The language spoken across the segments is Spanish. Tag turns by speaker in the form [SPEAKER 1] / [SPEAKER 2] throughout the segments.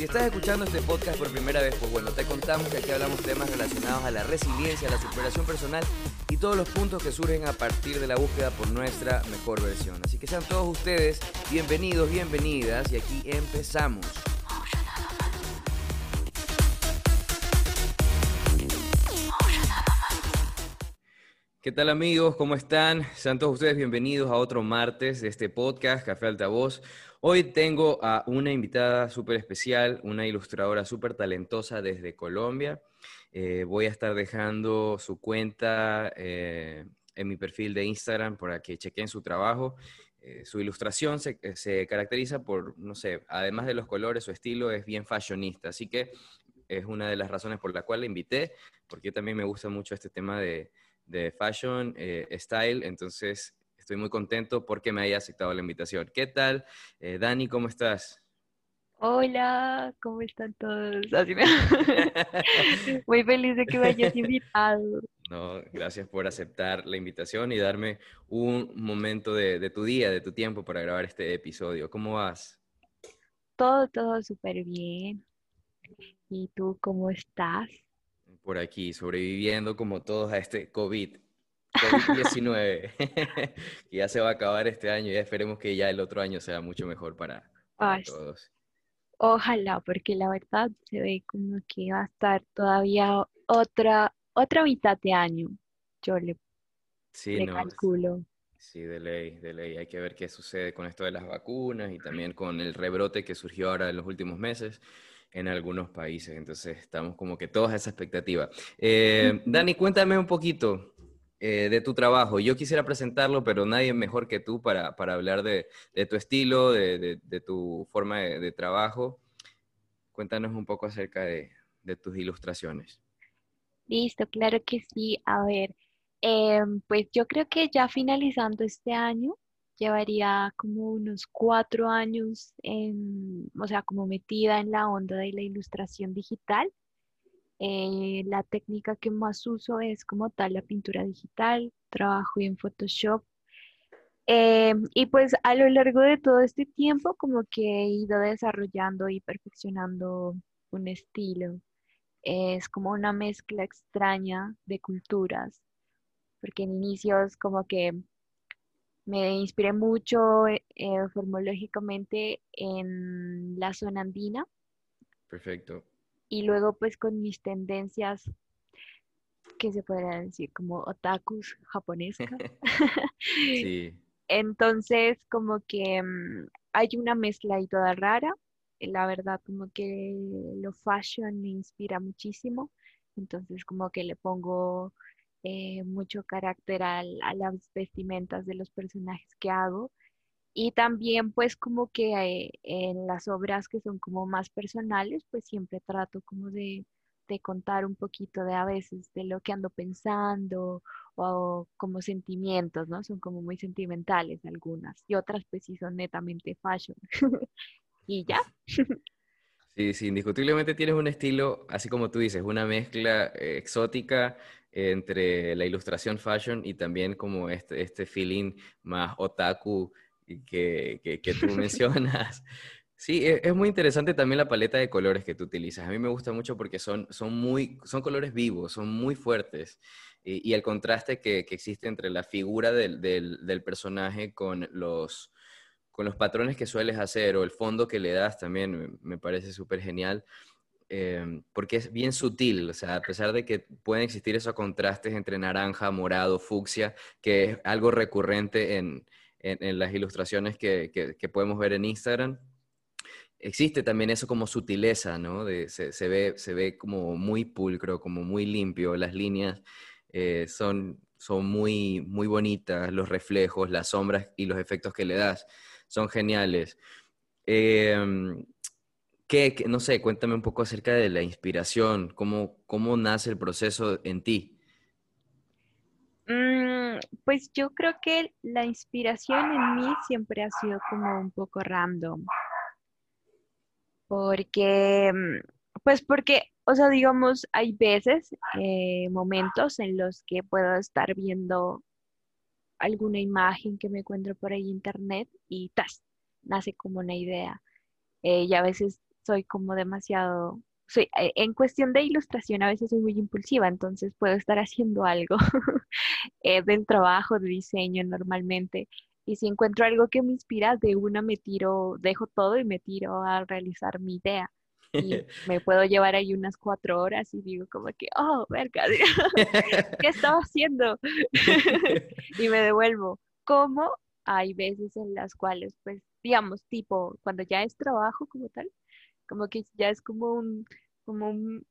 [SPEAKER 1] Si estás escuchando este podcast por primera vez, pues bueno, te contamos que aquí hablamos temas relacionados a la resiliencia, la superación personal y todos los puntos que surgen a partir de la búsqueda por nuestra mejor versión. Así que sean todos ustedes bienvenidos, bienvenidas y aquí empezamos. ¿Qué tal amigos? ¿Cómo están? Sean todos ustedes bienvenidos a otro martes de este podcast, Café Altavoz. Hoy tengo a una invitada súper especial, una ilustradora súper talentosa desde Colombia. Eh, voy a estar dejando su cuenta eh, en mi perfil de Instagram para que chequen su trabajo. Eh, su ilustración se, se, caracteriza por, no sé, además de los colores, su estilo es bien fashionista. Así que es una de las razones por la cual la invité, porque también me gusta mucho este tema de de fashion, eh, style, entonces estoy muy contento porque me haya aceptado la invitación. ¿Qué tal? Eh, Dani, ¿cómo estás?
[SPEAKER 2] Hola, ¿cómo están todos? muy feliz de que me hayas invitado.
[SPEAKER 1] No, gracias por aceptar la invitación y darme un momento de, de tu día, de tu tiempo para grabar este episodio. ¿Cómo vas?
[SPEAKER 2] Todo, todo súper bien. ¿Y tú cómo estás?
[SPEAKER 1] por aquí, sobreviviendo como todos a este COVID. COVID-19, que ya se va a acabar este año y esperemos que ya el otro año sea mucho mejor para, todos.
[SPEAKER 2] Ojalá, porque la verdad se ve como que va a estar todavía otra, otra mitad de año. Yo le,
[SPEAKER 1] sí,
[SPEAKER 2] calculo.
[SPEAKER 1] Sí, de ley, de ley. Hay que ver qué sucede con esto de las vacunas y también con el rebrote que surgió ahora en los últimos meses en algunos países. Entonces estamos como que todos a esa expectativa. Eh, Dani, cuéntame un poquito eh, de tu trabajo. Yo quisiera presentarlo, pero nadie mejor que tú para, para hablar de, de, tu estilo, de, de, tu forma de, trabajo. Cuéntanos un poco acerca de, tus ilustraciones.
[SPEAKER 2] Listo, claro que sí. A ver, em, pues yo creo que ya finalizando este año, llevaría como unos cuatro años, en, o sea, como metida en la onda de la ilustración digital. Eh, la técnica que más uso es como tal la pintura digital, trabajo en Photoshop. Eh, y pues a lo largo de todo este tiempo como que he ido desarrollando y perfeccionando un estilo. Es como una mezcla extraña de culturas, porque en inicios como que me inspiré mucho eh, formológicamente en la zona andina.
[SPEAKER 1] Perfecto.
[SPEAKER 2] Y luego pues con mis tendencias, que se podría decir como otakus japonesas. sí. Entonces como que mm, hay una mezcla ahí toda rara. La verdad como que lo fashion me inspira muchísimo. Entonces como que le pongo eh, mucho carácter a las vestimentas de los personajes que hago. Y también pues como que eh, en las obras que son como más personales, pues siempre trato como de, contar un poquito de a veces de lo que ando pensando o, como sentimientos, ¿no? Son como muy sentimentales algunas y otras pues sí son netamente fashion. y ya.
[SPEAKER 1] Sí, sí, indiscutiblemente tienes un estilo, así como tú dices, una mezcla eh, exótica entre la ilustración fashion y también como este, este feeling más otaku que, que, tú mencionas. Sí, e, es, muy interesante también la paleta de colores que tú utilizas. A mí me gusta mucho porque son, son, muy, son colores vivos, son muy fuertes. Y, el contraste que, que, existe entre la figura del, del, del personaje con los, con los patrones que sueles hacer o el fondo que le das también me, parece súper genial. Em, porque es bien sutil, o sea, a pesar de que pueden existir esos contrastes entre naranja, morado, fucsia, que es algo recurrente en, en, las ilustraciones que, que, podemos ver en Instagram, existe también eso como sutileza, ¿no? De, se, se, ve, se ve como muy pulcro, como muy limpio, las líneas eh, son, son muy, muy bonitas, los reflejos, las sombras y los efectos que le das son geniales. Em, no sé, cuéntame un poco acerca de la inspiración, cómo, cómo nace el proceso en ti.
[SPEAKER 2] Pues yo creo que la inspiración en mí siempre ha sido como un poco random. Porque, mm, pues porque, o sea, digamos, hay veces, eh, momentos en los que puedo estar viendo alguna imagen que me encuentro por ahí en internet y ¡tas! nace como una idea. Eh, y a veces soy como demasiado soy, eh, en cuestión de ilustración a veces soy muy impulsiva, entonces puedo estar haciendo algo eh, del trabajo, de diseño normalmente. Y si encuentro algo que me inspira, de una me tiro, dejo todo y me tiro a realizar mi idea. Y me puedo llevar ahí unas cuatro horas y digo como que, oh, verga, ¿qué estaba haciendo? y me devuelvo. Como hay veces en las cuales, pues, digamos, tipo, cuando ya es trabajo como tal, como que ya es como un, como un,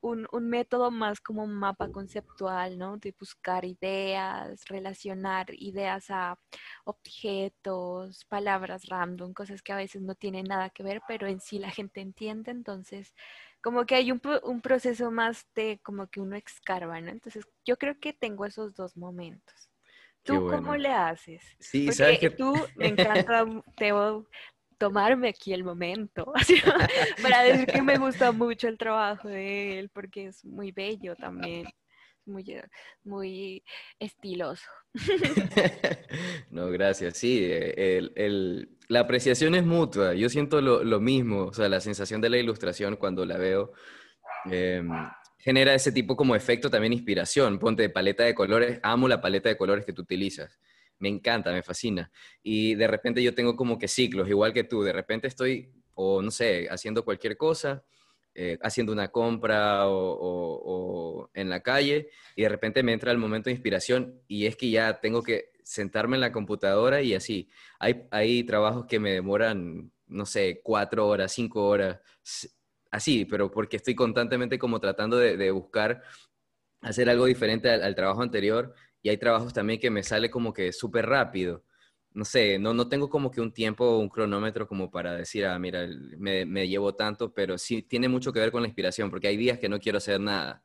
[SPEAKER 2] un, método más como un mapa conceptual, ¿no? De buscar ideas, relacionar ideas a objetos, palabras random, cosas que a veces no tienen nada que ver, pero en sí la gente entiende, entonces como que hay un, un proceso más de como que uno escarba, ¿no? Entonces yo creo que tengo esos dos momentos. ¿Tú cómo le haces?
[SPEAKER 1] Sí, sabes que
[SPEAKER 2] tú me encanta, te, tomarme aquí el momento para decir que me gusta mucho el trabajo de él porque es muy bello también, muy, muy estiloso.
[SPEAKER 1] No, gracias. Sí, el, la apreciación es mutua. Yo siento lo, mismo, o sea, la sensación de la ilustración cuando la veo. Em, genera ese tipo como efecto también inspiración. Ponte paleta de colores, amo la paleta de colores que tú utilizas me encanta, me fascina. Y de repente yo tengo como que ciclos, igual que tú, de repente estoy, o no sé, haciendo cualquier cosa, eh, haciendo una compra o, en la calle, y de repente me entra el momento de inspiración y es que ya tengo que sentarme en la computadora y así. Hay, hay trabajos que me demoran, no sé, cuatro horas, cinco horas, así, pero porque estoy constantemente como tratando de, buscar hacer algo diferente al, trabajo anterior y hay trabajos también que me sale como que súper rápido. No sé, no, no tengo como que un tiempo o un cronómetro como para decir, ah, mira, me, me llevo tanto, pero sí tiene mucho que ver con la inspiración, porque hay días que no quiero hacer nada.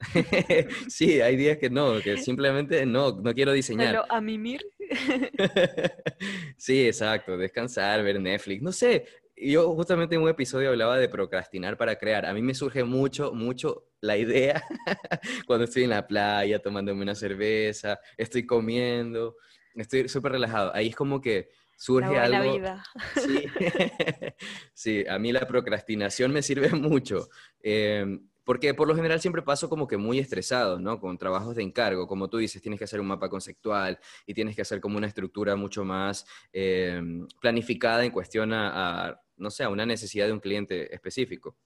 [SPEAKER 1] sí, hay días que no, que simplemente no, no quiero diseñar.
[SPEAKER 2] Pero a mimir.
[SPEAKER 1] sí, exacto, descansar, ver Netflix, no sé, yo justamente en un episodio hablaba de procrastinar para crear. A mí me surge mucho, mucho la idea cuando estoy en la playa tomándome una cerveza, estoy comiendo, estoy súper relajado. Ahí es como que surge la algo.
[SPEAKER 2] Vida.
[SPEAKER 1] Sí. sí, a mí la procrastinación me sirve mucho. Em, porque por lo general siempre paso como que muy estresado, ¿no? Con trabajos de encargo, como tú dices, tienes que hacer un mapa conceptual y tienes que hacer como una estructura mucho más em, planificada en cuestión a no sé, a una necesidad de un cliente específico.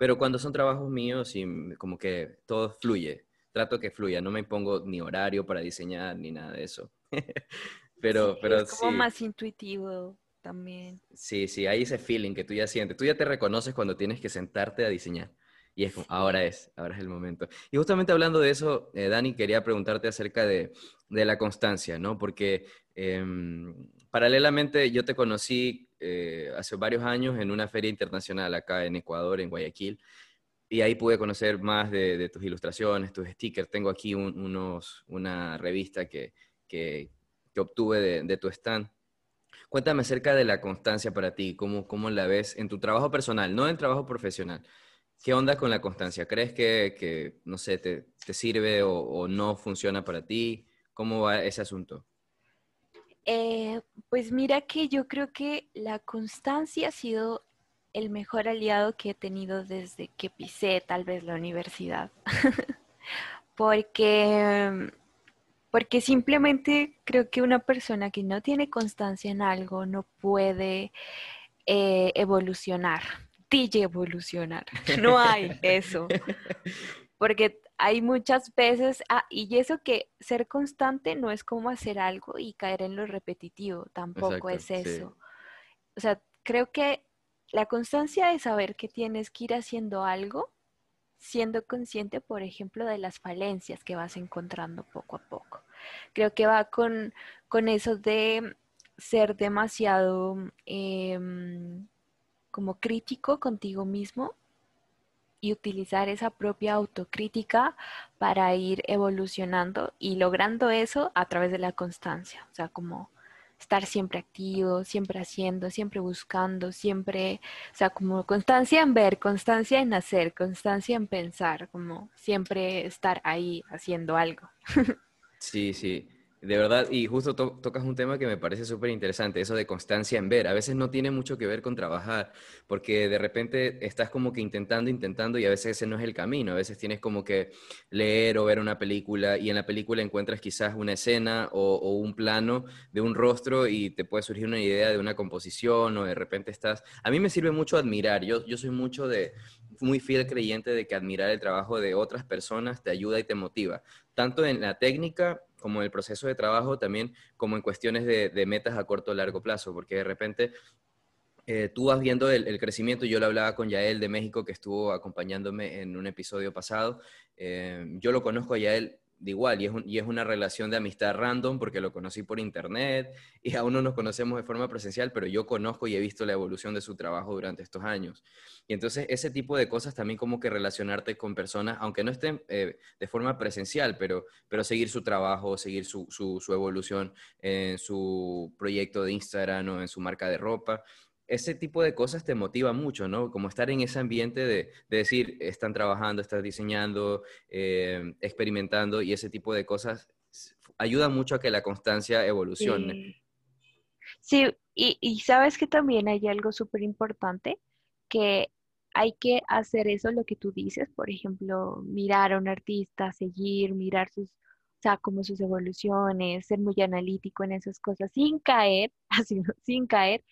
[SPEAKER 1] Pero cuando son trabajos míos y como que todo fluye, trato que fluya, no me pongo ni horario para diseñar ni nada de eso. pero, pero
[SPEAKER 2] es como más intuitivo también.
[SPEAKER 1] Sí, sí, hay ese feeling que tú ya sientes. Tú ya te reconoces cuando tienes que sentarte a diseñar. Y es como, ahora es, ahora es el momento. Y justamente hablando de eso, eh, Dani, quería preguntarte acerca de, la constancia, ¿no? Porque em, paralelamente yo te conocí eh, hace varios años en una feria internacional acá en Ecuador, en Guayaquil, y ahí pude conocer más de, tus ilustraciones, tus stickers. Tengo aquí unos, una revista que, que, obtuve de, tu stand. Cuéntame acerca de la constancia para ti, cómo, cómo la ves en tu trabajo personal, no en trabajo profesional. ¿Qué onda con la constancia? ¿Crees que, que no sé, te, te sirve o, o, no funciona para ti? ¿Cómo va ese asunto?
[SPEAKER 2] Eh, pues mira que yo creo que la constancia ha sido el mejor aliado que he tenido desde que pisé tal vez la universidad. porque, porque simplemente creo que una persona que no tiene constancia en algo no puede eh, evolucionar. DJ evolucionar. No hay eso. Porque hay muchas veces, ah, y eso que ser constante no es como hacer algo y caer en lo repetitivo, tampoco es eso. O sea, creo que la constancia es saber que tienes que ir haciendo algo, siendo consciente, por ejemplo, de las falencias que vas encontrando poco a poco. Creo que va con, con eso de ser demasiado em, como crítico contigo mismo y utilizar esa propia autocrítica para ir evolucionando y logrando eso a través de la constancia. O sea, como estar siempre activo, siempre haciendo, siempre buscando, siempre, o sea, como constancia en ver, constancia en hacer, constancia en pensar, como siempre estar ahí haciendo algo.
[SPEAKER 1] Sí, sí. De verdad, y justo tocas un tema que me parece súper interesante, eso de constancia en ver. A veces no tiene mucho que ver con trabajar, porque de repente estás como que intentando, intentando, y a veces ese no es el camino. A veces tienes como que leer o ver una película, y en la película encuentras quizás una escena o, o un plano de un rostro y te puede surgir una idea de una composición, o de repente estás... A mí me sirve mucho admirar, yo, yo soy mucho de, muy fiel creyente de que admirar el trabajo de otras personas te ayuda y te motiva, tanto en la técnica como en el proceso de trabajo, también como en cuestiones de, metas a corto o largo plazo, porque de repente eh, tú vas viendo el, crecimiento, yo lo hablaba con Yael de México, que estuvo acompañándome en un episodio pasado, eh, yo lo conozco a Yael de igual, y es, y es, una relación de amistad random porque lo conocí por internet y aún no nos conocemos de forma presencial, pero yo conozco y he visto la evolución de su trabajo durante estos años. Y entonces ese tipo de cosas también como que relacionarte con personas, aunque no estén eh, de forma presencial, pero, pero seguir su trabajo, seguir su, su, su evolución en su proyecto de Instagram o en su marca de ropa, ese tipo de cosas te motiva mucho, ¿no? Como estar en ese ambiente de, decir, están trabajando, están diseñando, eh, experimentando y ese tipo de cosas ayuda mucho a que la constancia evolucione.
[SPEAKER 2] Sí, y, sabes que también hay algo súper importante, que hay que hacer eso, lo que tú dices, por ejemplo, mirar a un artista, seguir, mirar sus, o sea, como sus evoluciones, ser muy analítico en esas cosas, sin caer, así, sin caer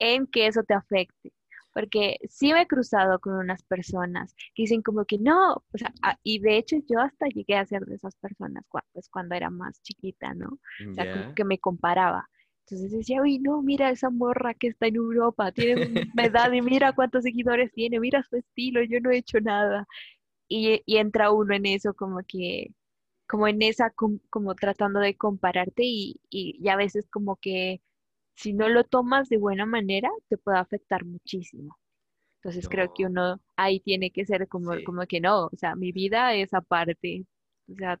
[SPEAKER 2] en que eso te afecte. Porque sí me he cruzado con unas personas que dicen como que no, o sea, ah, y de hecho yo hasta llegué a ser de esas personas cuando, pues, cuando era más chiquita, ¿no? O sea, como que me comparaba. Entonces decía, uy, no, mira esa morra que está en Europa, tiene una edad y mira cuántos seguidores tiene, mira su estilo, yo no he hecho nada. Y, y entra uno en eso como que, como en esa, como, tratando de compararte y, y, y a veces como que si no lo tomas de buena manera, te puede afectar muchísimo. Entonces creo que uno ahí tiene que ser como, como que no, o sea, mi vida es aparte, o sea,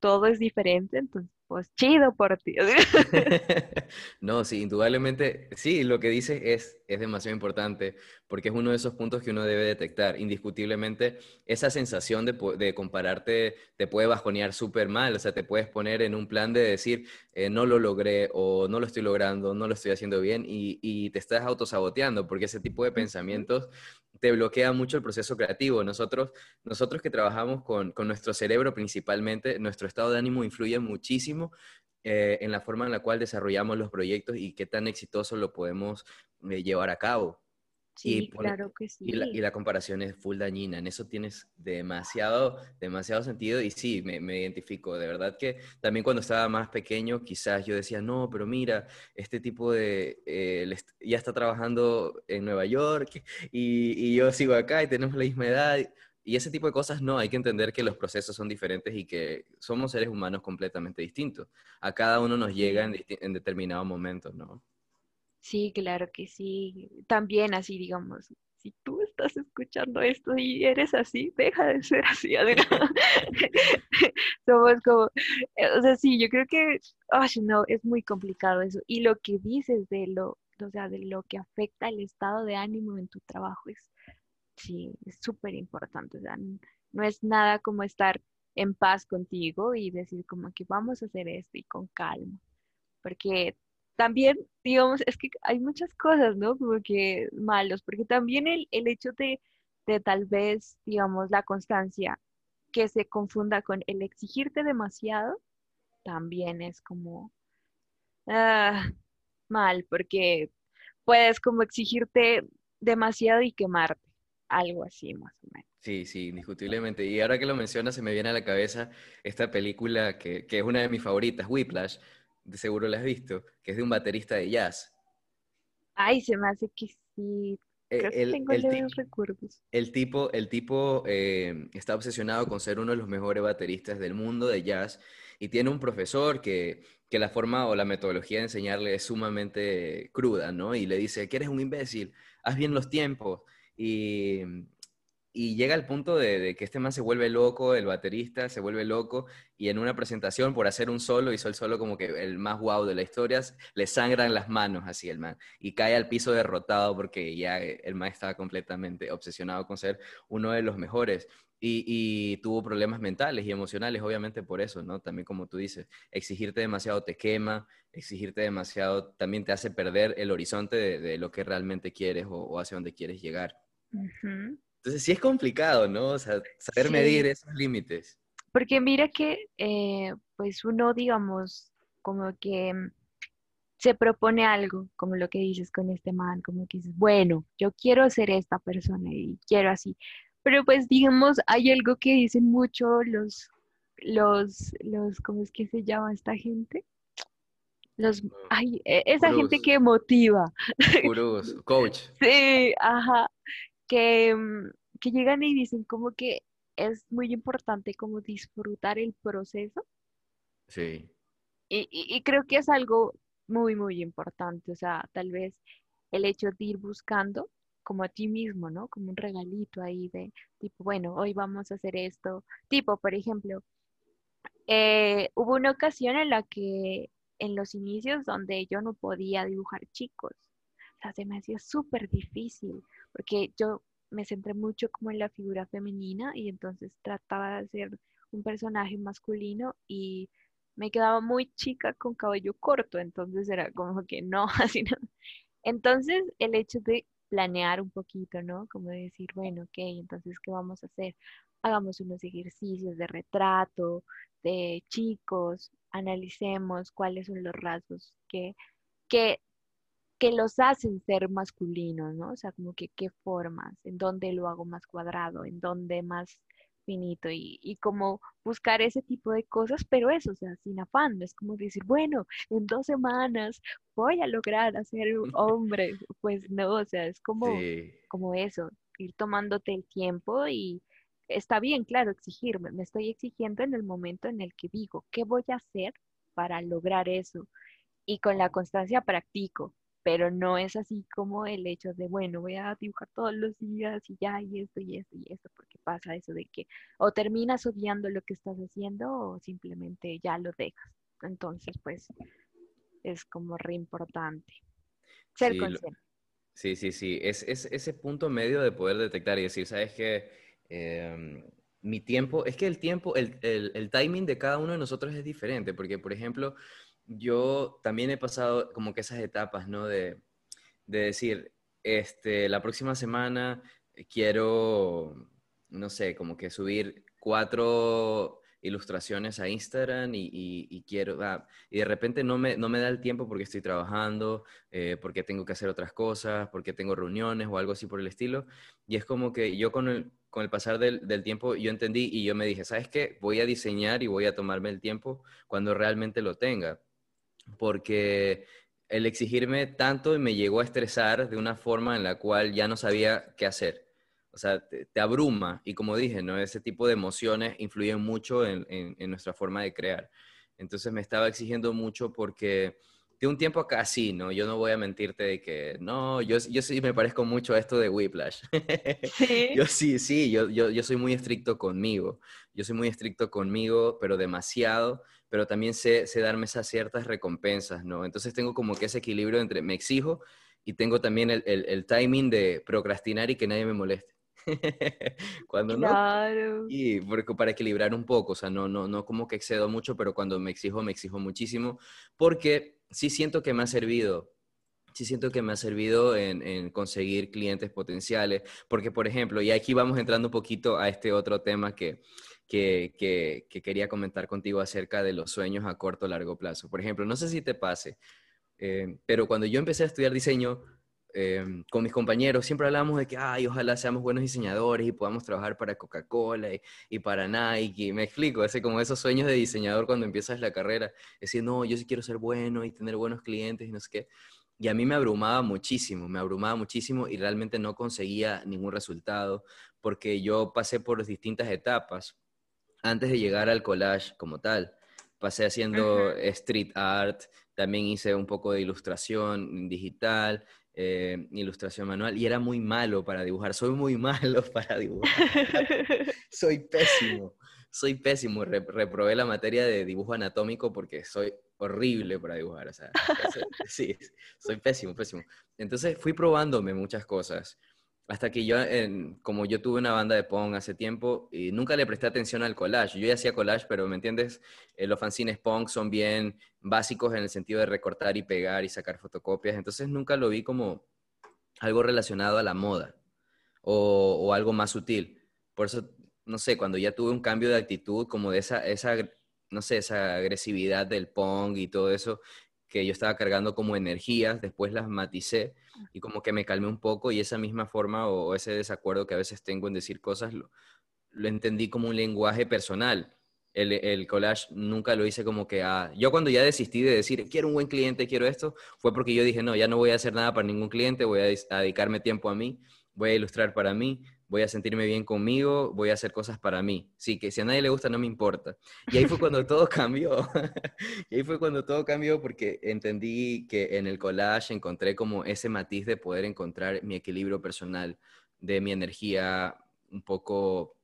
[SPEAKER 2] todo es diferente, entonces pues chido por ti.
[SPEAKER 1] no, sí, indudablemente, sí, lo que dices es, es demasiado importante porque es uno de esos puntos que uno debe detectar. Indiscutiblemente, esa sensación de, de compararte te puede bajonear súper mal, o sea, te puedes poner en un plan de decir, eh, no lo logré o no lo estoy logrando, no lo estoy haciendo bien y, y te estás autosaboteando porque ese tipo de pensamientos te bloquea mucho el proceso creativo. Nosotros, nosotros que trabajamos con, con nuestro cerebro principalmente, nuestro estado de ánimo influye muchísimo eh, en la forma en la cual desarrollamos los proyectos y qué tan exitoso lo podemos eh, llevar a cabo.
[SPEAKER 2] Sí, claro que sí.
[SPEAKER 1] Y la, comparación es full dañina, en eso tienes demasiado, demasiado sentido y sí, me, identifico. De verdad que también cuando estaba más pequeño, quizás yo decía, no, pero mira, este tipo de, eh, ya está trabajando en Nueva York y, y, yo sigo acá y tenemos la misma edad. Y ese tipo de cosas no, hay que entender que los procesos son diferentes y que somos seres humanos completamente distintos. A cada uno nos llega en, en determinado momento, ¿no?
[SPEAKER 2] Sí, claro que sí. También así, digamos, si tú estás escuchando esto y eres así, deja de ser así, Somos como, eh, o sea, sí, yo creo que, no, es muy complicado eso. Y lo que dices de lo, o sea, de lo que afecta el estado de ánimo en tu trabajo es, sí, es súper importante. O sea, no es nada como estar en paz contigo y decir como que vamos a hacer esto y con calma. Porque también, digamos, es que hay muchas cosas, ¿no? Como que malos, porque también el, el hecho de, de tal vez, digamos, la constancia que se confunda con el exigirte demasiado, también es como ah, mal, porque puedes como exigirte demasiado y quemarte, algo así más o menos.
[SPEAKER 1] Sí, sí, indiscutiblemente. Y ahora que lo mencionas, se me viene a la cabeza esta película que, que es una de mis favoritas, Whiplash, de seguro la has visto, que es de un baterista de jazz.
[SPEAKER 2] Ay, se me hace que sí. Eh, Creo el, que tengo el, recuerdos.
[SPEAKER 1] El tipo, el tipo eh, está obsesionado con ser uno de los mejores bateristas del mundo de jazz y tiene un profesor que, que la forma o la metodología de enseñarle es sumamente cruda, ¿no? Y le dice, que eres un imbécil, haz bien los tiempos. Y y llega el punto de, que este man se vuelve loco, el baterista se vuelve loco, y en una presentación, por hacer un solo, hizo el solo como que el más guau de la historia, le sangran las manos así el man, y cae al piso derrotado porque ya el man estaba completamente obsesionado con ser uno de los mejores. Y, tuvo problemas mentales y emocionales, obviamente por eso, ¿no? También como tú dices, exigirte demasiado te quema, exigirte demasiado también te hace perder el horizonte de, lo que realmente quieres o, hacia dónde quieres llegar. Entonces sí es complicado, ¿no? O sea, saber medir esos límites.
[SPEAKER 2] Porque mira que, eh, pues uno, digamos, como que mm, se propone algo, como lo que dices con este man, como que dices, bueno, yo quiero ser esta persona y quiero así. Pero pues digamos, hay algo que dicen mucho los, los, los, ¿cómo es que se llama esta gente? Los, ay, e, esa gente que motiva.
[SPEAKER 1] Gurús, coach.
[SPEAKER 2] Sí, ajá. Mm, que, llegan y dicen como que es muy importante como disfrutar el proceso.
[SPEAKER 1] Sí.
[SPEAKER 2] Y, creo que es algo muy, muy importante. O sea, tal vez el hecho de ir buscando como a ti mismo, ¿no? Como un regalito ahí de tipo, bueno, hoy vamos a hacer esto. Tipo, por ejemplo, eh, hubo una ocasión en la que en los inicios donde yo no podía dibujar chicos. O sea, se me hacía súper difícil porque yo me centré mucho como en la figura femenina y entonces trataba de hacer un personaje masculino y me quedaba muy chica con cabello corto, entonces era como que no, así no. Entonces el hecho de planear un poquito, ¿no? Como de decir, bueno, ok, entonces, ¿qué vamos a hacer? Hagamos unos ejercicios de retrato de chicos, analicemos cuáles son los rasgos que, que que los hacen ser masculinos, ¿no? O sea, como que qué formas, en dónde lo hago más cuadrado, en dónde más finito y, y como buscar ese tipo de cosas, pero eso, o sea, sin afán, no es como decir, bueno, en dos semanas voy a lograr hacer un hombre, pues no, o sea, es como, como eso, ir tomándote el tiempo y está bien, claro, exigirme, me estoy exigiendo en el momento en el que digo, ¿qué voy a hacer para lograr eso? Y con la constancia practico, pero no es así como el hecho de, bueno, voy a dibujar todos los días y ya, y esto, y esto, y esto, porque pasa eso de que o terminas odiando lo que estás haciendo o simplemente ya lo dejas. Entonces, pues, es como re importante ser
[SPEAKER 1] sí,
[SPEAKER 2] consciente.
[SPEAKER 1] sí, sí, sí, es, es, ese punto medio de poder detectar y decir, ¿sabes qué? Em, mi tiempo, es que el tiempo, el, el, el timing de cada uno de nosotros es diferente, porque, por ejemplo, yo también he pasado como que esas etapas, ¿no? De, decir, este, la próxima semana quiero, no sé, como que subir cuatro ilustraciones a Instagram y, quiero, ah, y de repente no me, no me da el tiempo porque estoy trabajando, eh, porque tengo que hacer otras cosas, porque tengo reuniones o algo así por el estilo. Y es como que yo con el, con el pasar del, del, tiempo yo entendí y yo me dije, ¿sabes qué? Voy a diseñar y voy a tomarme el tiempo cuando realmente lo tenga porque el exigirme tanto me llegó a estresar de una forma en la cual ya no sabía qué hacer. O sea, te, abruma y como dije, ¿no? ese tipo de emociones influyen mucho en, nuestra forma de crear. Entonces me estaba exigiendo mucho porque de un tiempo acá sí, ¿no? Yo no voy a mentirte de que, no, yo, yo sí me parezco mucho a esto de Whiplash. ¿Sí? yo sí, sí, yo, yo, yo soy muy estricto conmigo. Yo soy muy estricto conmigo, pero demasiado pero también sé, darme esas ciertas recompensas, ¿no? Entonces tengo como que ese equilibrio entre me exijo y tengo también el, timing de procrastinar y que nadie me moleste. cuando
[SPEAKER 2] claro.
[SPEAKER 1] no y porque para equilibrar un poco, o sea, no, no, no como que excedo mucho, pero cuando me exijo, me exijo muchísimo, porque sí siento que me ha servido sí siento que me ha servido en, en, conseguir clientes potenciales, porque por ejemplo, y aquí vamos entrando un poquito a este otro tema que que, quería comentar contigo acerca de los sueños a corto o largo plazo. Por ejemplo, no sé si te pase, eh, pero cuando yo empecé a estudiar diseño, eh, con mis compañeros siempre hablábamos de que, ay, ojalá seamos buenos diseñadores y podamos trabajar para Coca-Cola y, para Nike. me explico, ese como esos sueños de diseñador cuando empiezas la carrera. Decir, no, yo sí quiero ser bueno y tener buenos clientes y no sé qué. Y a mí me abrumaba muchísimo, me abrumaba muchísimo y realmente no conseguía ningún resultado porque yo pasé por distintas etapas antes de llegar al collage como tal. Pasé haciendo street art, también hice un poco de ilustración digital, eh, ilustración manual y era muy malo para dibujar. Soy muy malo para dibujar. soy pésimo, soy pésimo. reprobé la materia de dibujo anatómico porque soy horrible para dibujar. O sea, sí, soy pésimo, pésimo. Entonces fui probándome muchas cosas. Hasta que yo, como yo tuve una banda de Pong hace tiempo, y nunca le presté atención al collage. Yo ya hacía collage, pero ¿me entiendes? Eh, los fanzines Pong son bien básicos en el sentido de recortar y pegar y sacar fotocopias. Entonces nunca lo vi como algo relacionado a la moda o, algo más sutil. Por eso, no sé, cuando ya tuve un cambio de actitud, como de esa, esa no sé, esa agresividad del Pong y todo eso, que yo estaba cargando como energías, después las maticé y como que me calmé un poco y esa misma forma o, ese desacuerdo que a veces tengo en decir cosas lo, entendí como un lenguaje personal. El, collage nunca lo hice como que, ah, yo cuando ya desistí de decir, quiero un buen cliente, quiero esto, fue porque yo dije, no, ya no voy a hacer nada para ningún cliente, voy a dedicarme tiempo a mí, voy a ilustrar para mí, voy a sentirme bien conmigo, voy a hacer cosas para mí. Sí, que si a nadie le gusta no me importa. Y ahí fue cuando todo cambió. y ahí fue cuando todo cambió porque entendí que en el collage encontré como ese matiz de poder encontrar mi equilibrio personal, de mi energía un poco,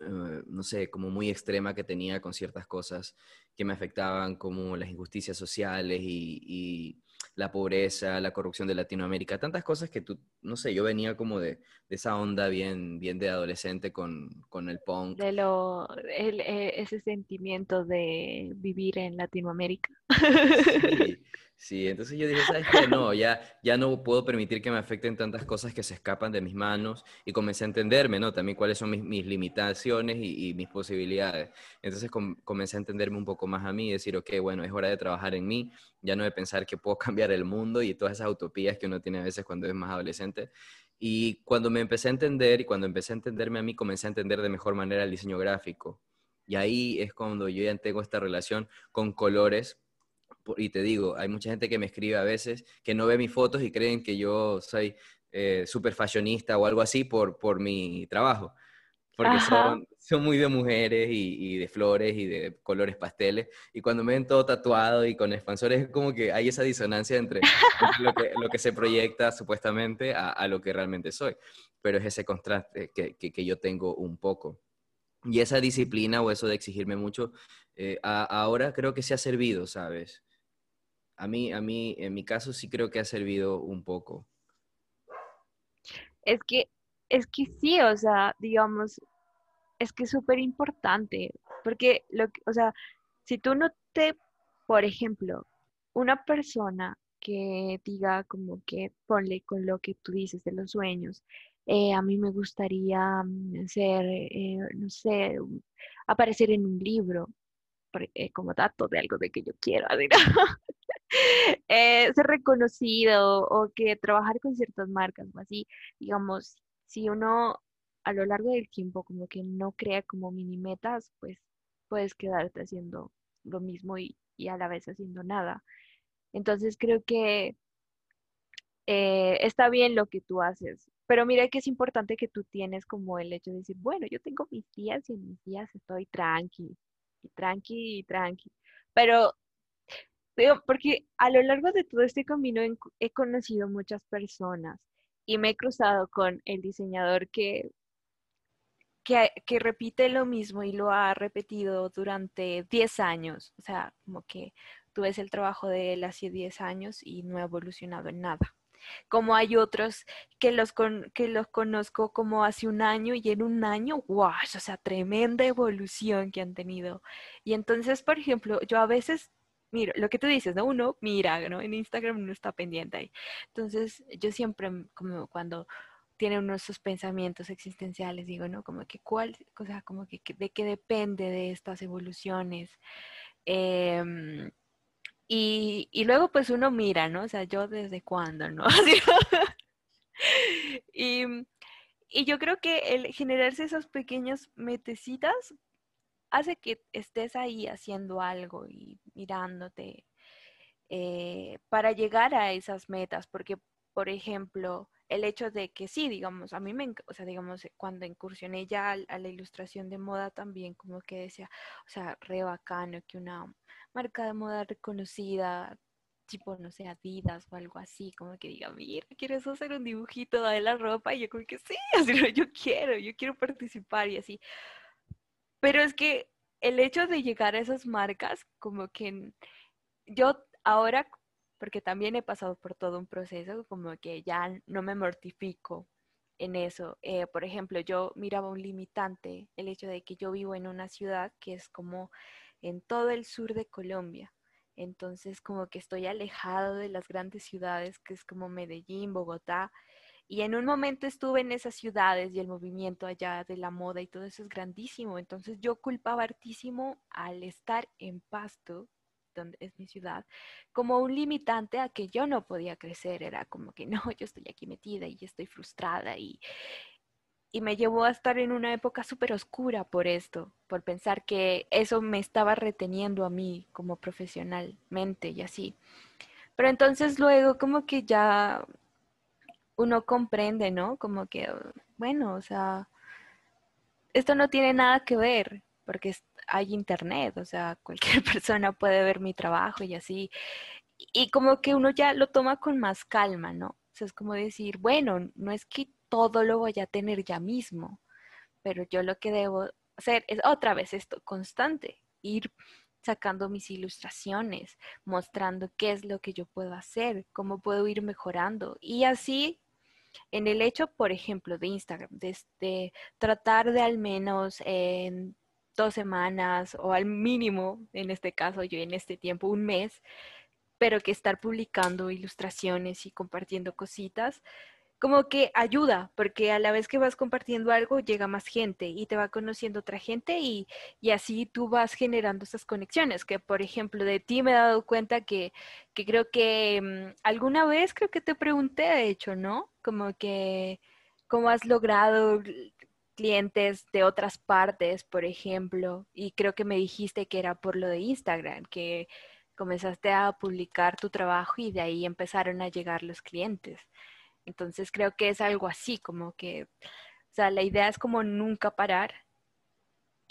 [SPEAKER 1] eh, no sé, como muy extrema que tenía con ciertas cosas que me afectaban, como las injusticias sociales y la pobreza, la corrupción de Latinoamérica, tantas cosas que tú, no sé, yo venía como de, esa onda bien, bien de adolescente con, el punk.
[SPEAKER 2] De lo, e, ese sentimiento de vivir en Latinoamérica.
[SPEAKER 1] Sí, Sí, entonces yo dije, ¿sabes qué? No, ya, ya no puedo permitir que me afecten tantas cosas que se escapan de mis manos y comencé a entenderme, ¿no? También cuáles son mis, limitaciones y, mis posibilidades. Entonces comencé a entenderme un poco más a mí y decir, ok, bueno, es hora de trabajar en mí, ya no de pensar que puedo cambiar el mundo y todas esas utopías que uno tiene a veces cuando es más adolescente. Y cuando me empecé a entender y cuando empecé a entenderme a mí, comencé a entender de mejor manera el diseño gráfico. Y ahí es cuando yo ya tengo esta relación con colores y te digo, hay mucha gente que me escribe a veces que no ve mis fotos y creen que yo soy eh, súper fashionista o algo así por, por mi trabajo. Porque son, son, muy de mujeres y, de flores y de colores pasteles. Y cuando me ven todo tatuado y con expansores, es como que hay esa disonancia entre, lo, que, lo, que, se proyecta supuestamente a, a, lo que realmente soy. Pero es ese contraste que, que, yo tengo un poco. Y esa disciplina o eso de exigirme mucho, eh, ahora creo que se ha servido, ¿sabes? a mí, a mí, en mi caso sí creo que ha servido un poco.
[SPEAKER 2] Es que, es que sí, o sea, digamos, es que es súper importante, porque, lo o sea, si tú no te, por ejemplo, una persona que diga como que ponle con lo que tú dices de los sueños, eh, a mí me gustaría mm, ser, eh, no sé, aparecer en un libro, eh, como dato de algo de que yo quiero, ser reconocido o que trabajar con ciertas marcas o así, digamos, si uno a lo largo del tiempo como que no crea como mini metas, pues puedes quedarte haciendo lo mismo y, a la vez haciendo nada. Entonces creo que eh, está bien lo que tú haces, pero mira que es importante que tú tienes como el hecho de decir, bueno, yo tengo mis días y en mis días estoy tranqui, y tranqui, y tranqui. Pero, porque a lo largo de todo este camino he, conocido muchas personas y me he cruzado con el diseñador que, que, repite lo mismo y lo ha repetido durante 10 años. O sea, como que tú ves el trabajo de él hace 10 años y no ha evolucionado en nada como hay otros que los, que los conozco como hace un año y en un año, wow, o sea, tremenda evolución que han tenido. Y entonces, por ejemplo, yo a veces miro, lo que tú dices, ¿no? Uno mira, ¿no? En Instagram uno está pendiente ahí. Entonces, yo siempre, como cuando tiene uno esos pensamientos existenciales, digo, ¿no? Como que cuál, o sea, como que de qué depende de estas evoluciones. Eh, y, luego pues uno mira, ¿no? O sea, yo desde cuándo, ¿no? y, yo creo que el generarse esos pequeños metecitas hace que estés ahí haciendo algo y mirándote eh, para llegar a esas metas, porque, por ejemplo, el hecho de que sí, digamos, a mí me, o sea, digamos, cuando incursioné ya a, la ilustración de moda también, como que decía, o sea, re bacano que una marca de moda reconocida tipo, no sé, Adidas o algo así, como que diga, mira, ¿quieres hacer un dibujito de la ropa? Y yo como que sí, así yo quiero, yo quiero participar y así. Pero es que el hecho de llegar a esas marcas, como que yo ahora, porque también he pasado por todo un proceso, como que ya no me mortifico en eso. Eh, por ejemplo, yo miraba un limitante, el hecho de que yo vivo en una ciudad que es como en todo el sur de Colombia. Entonces, como que estoy alejado de las grandes ciudades, que es como Medellín, Bogotá. Y en un momento estuve en esas ciudades y el movimiento allá de la moda y todo eso es grandísimo. Entonces yo culpaba hartísimo al estar en Pasto, donde es mi ciudad, como un limitante a que yo no podía crecer. Era como que no, yo estoy aquí metida y estoy frustrada y, y me llevó a estar en una época súper oscura por esto, por pensar que eso me estaba reteniendo a mí como profesionalmente y así. Pero entonces luego como que ya uno comprende, ¿no? Como que, bueno, o sea, esto no tiene nada que ver, porque hay internet, o sea, cualquier persona puede ver mi trabajo y así. Y como que uno ya lo toma con más calma, ¿no? Es como decir, bueno, no es que todo lo voy a tener ya mismo, pero yo lo que debo hacer es otra vez esto, constante, ir sacando mis ilustraciones, mostrando qué es lo que yo puedo hacer, cómo puedo ir mejorando. Y así en el hecho, por ejemplo, de Instagram, de, tratar de al menos en dos semanas o al mínimo, en este caso yo en este tiempo, un mes, pero que estar publicando ilustraciones y compartiendo cositas, como que ayuda, porque a la vez que vas compartiendo algo, llega más gente y te va conociendo otra gente y, así tú vas generando esas conexiones, que por ejemplo de ti me he dado cuenta que, que creo que mm, alguna vez creo que te pregunté, de hecho, ¿no? Como que cómo has logrado clientes de otras partes, por ejemplo, y creo que me dijiste que era por lo de Instagram, que comenzaste a publicar tu trabajo y de ahí empezaron a llegar los clientes. Entonces creo que es algo así, como que, o sea, la idea es como nunca parar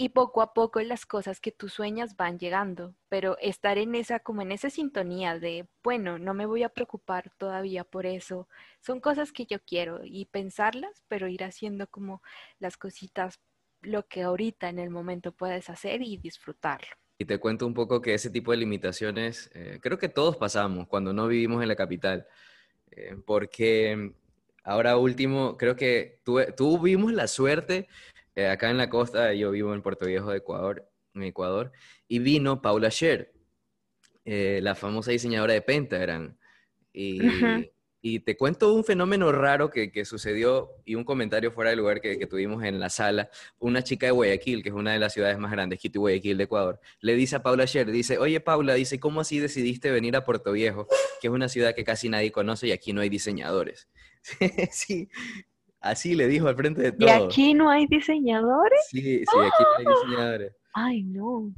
[SPEAKER 2] y poco a poco las cosas que tú sueñas van llegando, pero estar en esa, como en esa sintonía de, bueno, no me voy a preocupar todavía por eso, son cosas que yo quiero y pensarlas, pero ir haciendo como las cositas, lo que ahorita en el momento puedes hacer y disfrutarlo.
[SPEAKER 1] Y te cuento un poco que ese tipo de limitaciones, eh, creo que todos pasamos cuando no vivimos en la capital. Eh, porque ahora último, creo que tuvimos la suerte, eh, acá en la costa, yo vivo en Puerto Viejo de Ecuador, en Ecuador, y vino Paula Scher, eh, la famosa diseñadora de Pentagram. Y, y te cuento un fenómeno raro que, que, sucedió y un comentario fuera de lugar que, que, tuvimos en la sala. Una chica de Guayaquil, que es una de las ciudades más grandes, Quito y Guayaquil de Ecuador, le dice a Paula ayer, dice, oye Paula, dice, ¿cómo así decidiste venir a Puerto Viejo, que es una ciudad que casi nadie conoce y aquí no hay diseñadores? sí, así le dijo al frente de todo.
[SPEAKER 2] ¿Y aquí no hay diseñadores?
[SPEAKER 1] Sí, sí, aquí no hay diseñadores.
[SPEAKER 2] Ay, no.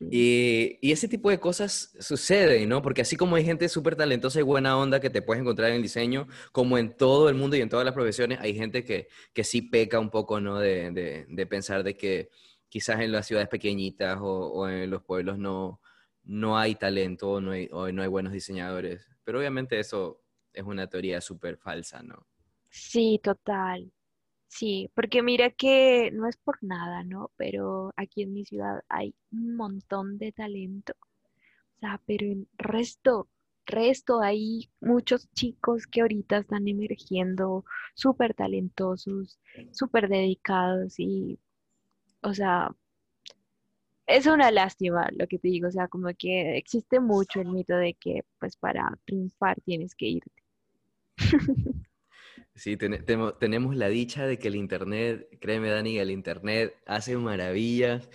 [SPEAKER 1] Y, ese tipo de cosas suceden, ¿no? Porque así como hay gente súper talentosa y buena onda que te puedes encontrar en el diseño, como en todo el mundo y en todas las profesiones, hay gente que, que sí peca un poco, ¿no? De, de, pensar de que quizás en las ciudades pequeñitas o, en los pueblos no, no hay talento o no hay, o no hay buenos diseñadores. Pero obviamente eso es una teoría súper falsa, ¿no?
[SPEAKER 2] Sí, total. Sí, porque mira que no es por nada, ¿no? Pero aquí en mi ciudad hay un montón de talento. O sea, pero en resto, resto hay muchos chicos que ahorita están emergiendo súper talentosos, súper dedicados y, o sea, es una lástima lo que te digo, o sea, como que existe mucho el mito de que pues para triunfar tienes que irte.
[SPEAKER 1] Sí, tenemos la dicha de que el Internet, créeme Dani, el Internet hace maravillas.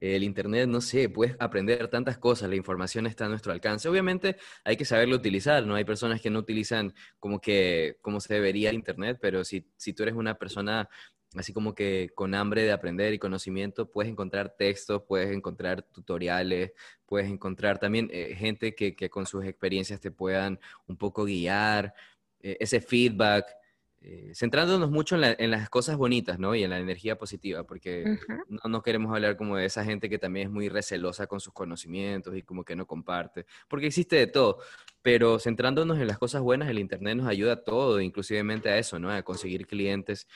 [SPEAKER 1] El Internet, no sé, puedes aprender tantas cosas, la información está a nuestro alcance. Obviamente hay que saberlo utilizar, ¿no? Hay personas que no utilizan como que, como se debería el Internet, pero si, si tú eres una persona así como que con hambre de aprender y conocimiento, puedes encontrar textos, puedes encontrar tutoriales, puedes encontrar también eh, gente que, que, con sus experiencias te puedan un poco guiar, eh, ese feedback eh, centrándonos mucho en, las cosas bonitas, ¿no? Y en la energía positiva, porque no, no, queremos hablar como de esa gente que también es muy recelosa con sus conocimientos y como que no comparte, porque existe de todo, pero centrándonos en las cosas buenas, el Internet nos ayuda a todo, inclusivemente a eso, ¿no? A conseguir clientes,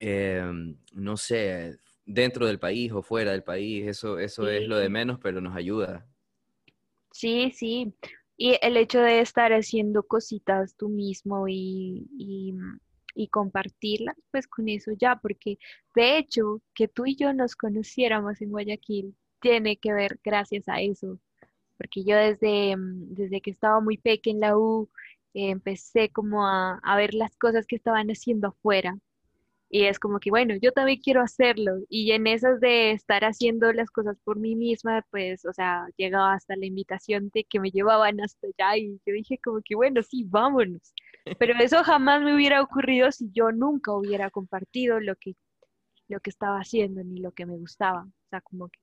[SPEAKER 1] em, no sé, dentro del país o fuera del país, eso, eso es lo de menos, pero nos ayuda.
[SPEAKER 2] Sí, sí. Y el hecho de estar haciendo cositas tú mismo y, y, compartirlas, pues con eso ya, porque de hecho que tú y yo nos conociéramos en Guayaquil tiene que ver gracias a eso, porque yo desde, mm, desde que estaba muy pequeña en la U, empecé como a, a ver las cosas que estaban haciendo afuera y es como que, bueno, yo también quiero hacerlo. Y en esas de estar haciendo las cosas por mí misma, pues, o sea, llegaba hasta la invitación de que me llevaban hasta allá y yo dije como que, bueno, sí, vámonos. Pero eso jamás me hubiera ocurrido si yo nunca hubiera compartido lo que, lo que estaba haciendo ni lo que me gustaba. O sea, como que